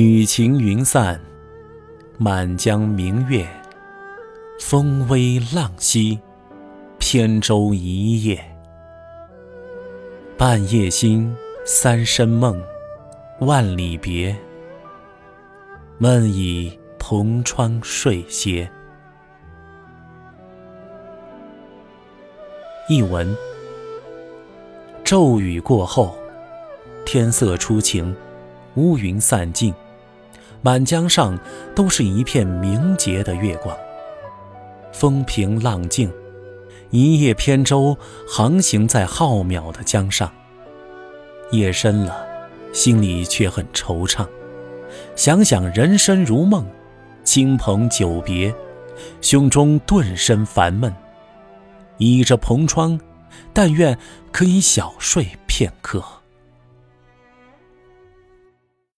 雨晴云散，满江明月，风微浪兮，扁舟一叶。半夜心，三生梦，万里别。梦已同窗睡歇。译文：骤雨过后，天色初晴，乌云散尽，满江上都是一片明洁的月光。风平浪静，一叶扁舟航行在浩渺的江上。夜深了，心里却很惆怅。想想人生如梦，亲朋久别，胸中顿生烦闷。倚着蓬窗，但愿可以小睡片刻。